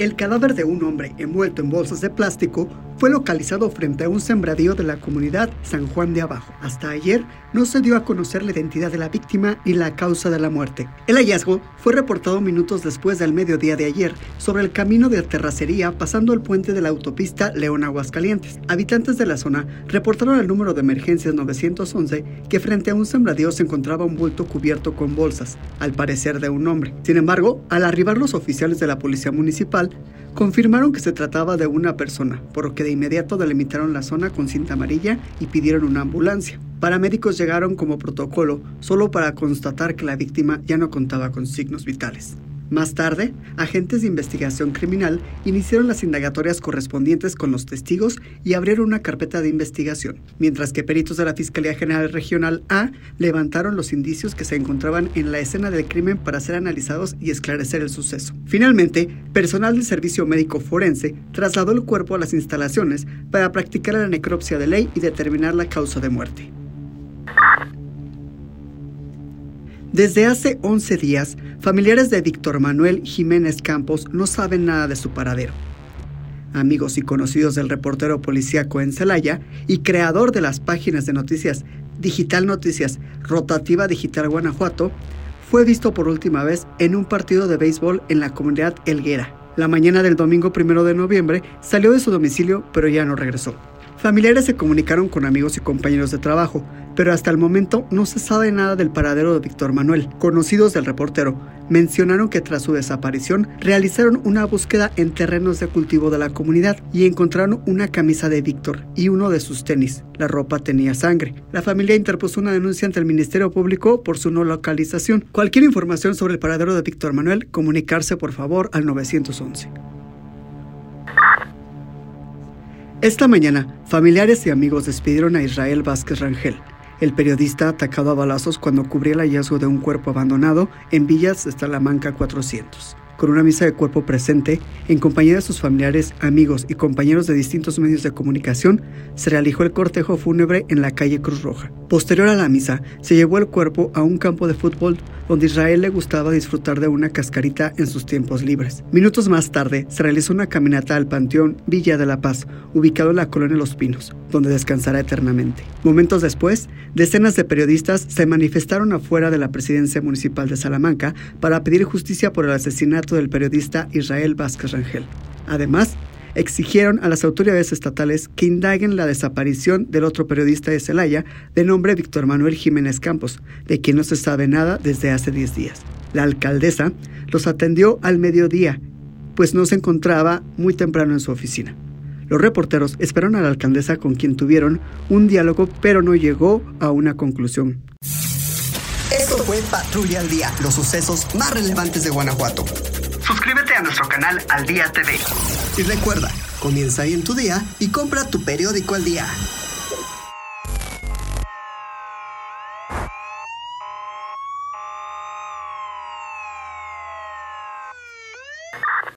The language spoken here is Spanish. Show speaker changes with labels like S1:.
S1: El cadáver de un hombre envuelto en bolsas de plástico fue localizado frente a un sembradío de la comunidad San Juan de Abajo. Hasta ayer no se dio a conocer la identidad de la víctima ni la causa de la muerte. El hallazgo fue reportado minutos después del mediodía de ayer sobre el camino de terracería pasando el puente de la autopista León Aguascalientes. Habitantes de la zona reportaron al número de emergencias 911 que frente a un sembradío se encontraba un bulto cubierto con bolsas, al parecer de un hombre. Sin embargo, al arribar los oficiales de la policía municipal, confirmaron que se trataba de una persona, por lo que de inmediato delimitaron la zona con cinta amarilla y pidieron una ambulancia. Paramédicos llegaron como protocolo solo para constatar que la víctima ya no contaba con signos vitales. Más tarde, agentes de investigación criminal iniciaron las indagatorias correspondientes con los testigos y abrieron una carpeta de investigación, mientras que peritos de la Fiscalía General Regional A levantaron los indicios que se encontraban en la escena del crimen para ser analizados y esclarecer el suceso. Finalmente, personal del Servicio Médico Forense trasladó el cuerpo a las instalaciones para practicar la necropsia de ley y determinar la causa de muerte. Desde hace 11 días, familiares de Víctor Manuel Jiménez Campos no saben nada de su paradero. Amigos y conocidos del reportero policíaco en Celaya y creador de las páginas de noticias Digital Noticias Rotativa Digital Guanajuato, fue visto por última vez en un partido de béisbol en la comunidad Elguera. La mañana del domingo primero de noviembre salió de su domicilio, pero ya no regresó. Familiares se comunicaron con amigos y compañeros de trabajo, pero hasta el momento no se sabe nada del paradero de Víctor Manuel. Conocidos del reportero mencionaron que tras su desaparición realizaron una búsqueda en terrenos de cultivo de la comunidad y encontraron una camisa de Víctor y uno de sus tenis. La ropa tenía sangre. La familia interpuso una denuncia ante el Ministerio Público por su no localización. Cualquier información sobre el paradero de Víctor Manuel, comunicarse por favor al 911. Esta mañana, familiares y amigos despidieron a Israel Vázquez Rangel, el periodista atacado a balazos cuando cubría el hallazgo de un cuerpo abandonado en Villas de Salamanca 400 con una misa de cuerpo presente, en compañía de sus familiares, amigos y compañeros de distintos medios de comunicación, se realizó el cortejo fúnebre en la calle Cruz Roja. Posterior a la misa, se llevó el cuerpo a un campo de fútbol donde Israel le gustaba disfrutar de una cascarita en sus tiempos libres. Minutos más tarde, se realizó una caminata al Panteón Villa de la Paz, ubicado en la colonia Los Pinos, donde descansará eternamente. Momentos después, decenas de periodistas se manifestaron afuera de la presidencia municipal de Salamanca para pedir justicia por el asesinato del periodista Israel Vázquez Rangel. Además, exigieron a las autoridades estatales que indaguen la desaparición del otro periodista de Celaya de nombre Víctor Manuel Jiménez Campos, de quien no se sabe nada desde hace 10 días. La alcaldesa los atendió al mediodía, pues no se encontraba muy temprano en su oficina. Los reporteros esperaron a la alcaldesa con quien tuvieron un diálogo, pero no llegó a una conclusión.
S2: Esto fue Patrulla al Día, los sucesos más relevantes de Guanajuato
S1: suscríbete a nuestro canal Al Día TV.
S2: Y recuerda, comienza bien tu día y compra tu periódico al día.